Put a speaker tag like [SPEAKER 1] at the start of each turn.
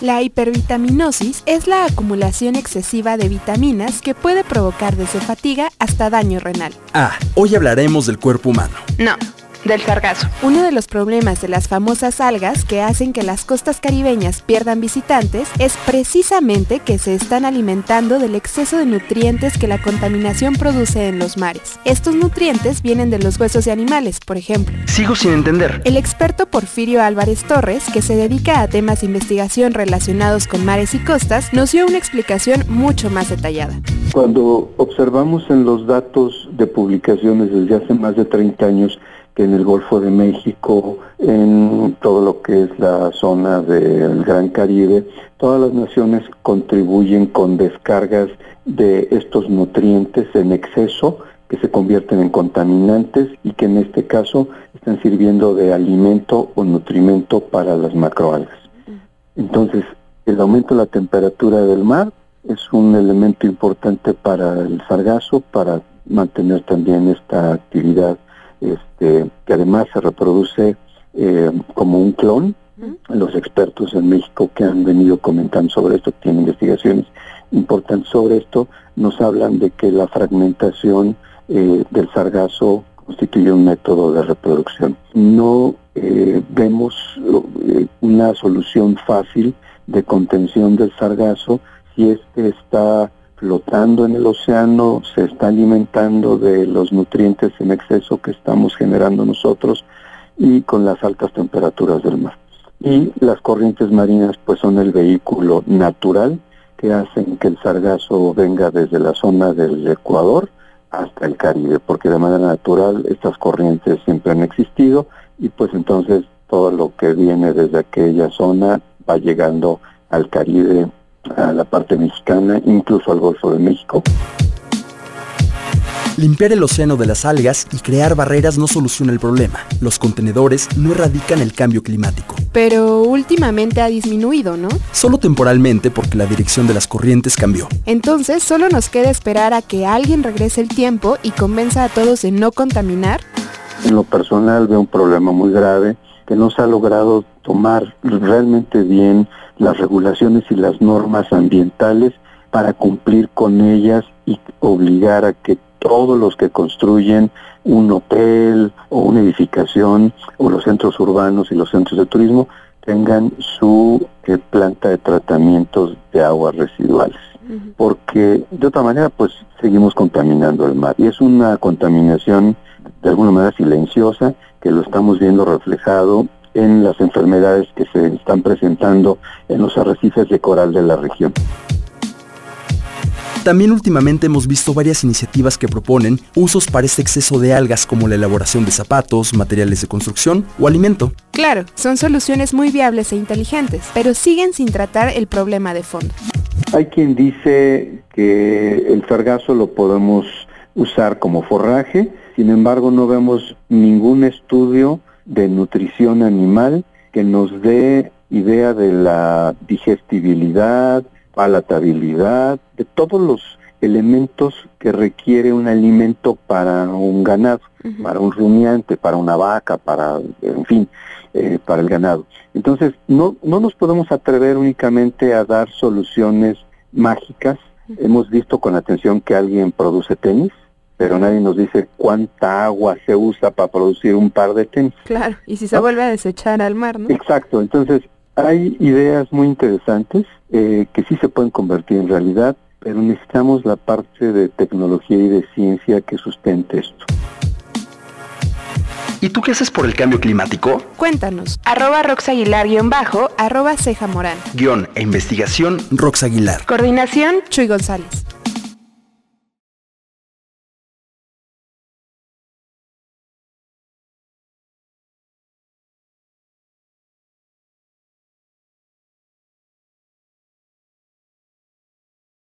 [SPEAKER 1] La hipervitaminosis es la acumulación excesiva de vitaminas que puede provocar desde fatiga hasta daño renal.
[SPEAKER 2] Ah, hoy hablaremos del cuerpo humano.
[SPEAKER 1] No del sargazo. Uno de los problemas de las famosas algas que hacen que las costas caribeñas pierdan visitantes es precisamente que se están alimentando del exceso de nutrientes que la contaminación produce en los mares. Estos nutrientes vienen de los huesos de animales, por ejemplo.
[SPEAKER 2] Sigo sin entender.
[SPEAKER 1] El experto Porfirio Álvarez Torres, que se dedica a temas de investigación relacionados con mares y costas, nos dio una explicación mucho más detallada.
[SPEAKER 3] Cuando observamos en los datos de publicaciones desde hace más de 30 años, que en el Golfo de México, en todo lo que es la zona del Gran Caribe, todas las naciones contribuyen con descargas de estos nutrientes en exceso que se convierten en contaminantes y que en este caso están sirviendo de alimento o nutrimento para las macroalgas. Entonces, el aumento de la temperatura del mar es un elemento importante para el sargazo, para mantener también esta actividad este, que además se reproduce eh, como un clon. Los expertos en México que han venido comentando sobre esto, tienen investigaciones importantes sobre esto, nos hablan de que la fragmentación eh, del sargazo constituye un método de reproducción. No eh, vemos una solución fácil de contención del sargazo si este está flotando en el océano, se está alimentando de los nutrientes en exceso que estamos generando nosotros y con las altas temperaturas del mar. Y las corrientes marinas pues son el vehículo natural que hacen que el sargazo venga desde la zona del Ecuador hasta el Caribe, porque de manera natural estas corrientes siempre han existido y pues entonces todo lo que viene desde aquella zona va llegando al Caribe a la parte mexicana, incluso al Golfo de México.
[SPEAKER 2] Limpiar el océano de las algas y crear barreras no soluciona el problema. Los contenedores no erradican el cambio climático.
[SPEAKER 1] Pero últimamente ha disminuido, ¿no?
[SPEAKER 2] Solo temporalmente porque la dirección de las corrientes cambió.
[SPEAKER 1] Entonces, solo nos queda esperar a que alguien regrese el tiempo y convenza a todos de no contaminar.
[SPEAKER 3] En lo personal veo un problema muy grave que no se ha logrado tomar realmente bien las regulaciones y las normas ambientales para cumplir con ellas y obligar a que todos los que construyen un hotel o una edificación o los centros urbanos y los centros de turismo tengan su eh, planta de tratamientos de aguas residuales. Porque de otra manera pues seguimos contaminando el mar y es una contaminación de alguna manera silenciosa que lo estamos viendo reflejado en las enfermedades que se están presentando en los arrecifes de coral de la región.
[SPEAKER 2] También últimamente hemos visto varias iniciativas que proponen usos para este exceso de algas como la elaboración de zapatos, materiales de construcción o alimento.
[SPEAKER 1] Claro, son soluciones muy viables e inteligentes, pero siguen sin tratar el problema de fondo.
[SPEAKER 3] Hay quien dice que el sargazo lo podemos usar como forraje, sin embargo no vemos ningún estudio de nutrición animal que nos dé idea de la digestibilidad, palatabilidad, de todos los elementos que requiere un alimento para un ganado, para un rumiante, para una vaca, para, en fin, eh, para el ganado. Entonces, no, no nos podemos atrever únicamente a dar soluciones mágicas. Hemos visto con atención que alguien produce tenis, pero nadie nos dice cuánta agua se usa para producir un par de tenis.
[SPEAKER 1] Claro, y si se vuelve a desechar al mar, ¿no?
[SPEAKER 3] Exacto, entonces hay ideas muy interesantes eh, que sí se pueden convertir en realidad, pero necesitamos la parte de tecnología y de ciencia que sustente esto.
[SPEAKER 2] ¿Y tú qué haces por el cambio climático?
[SPEAKER 1] Cuéntanos. Arroba Roxaguilar-bajo, arroba Ceja Morán.
[SPEAKER 2] Guión e investigación Rox Aguilar.
[SPEAKER 1] Coordinación Chuy González.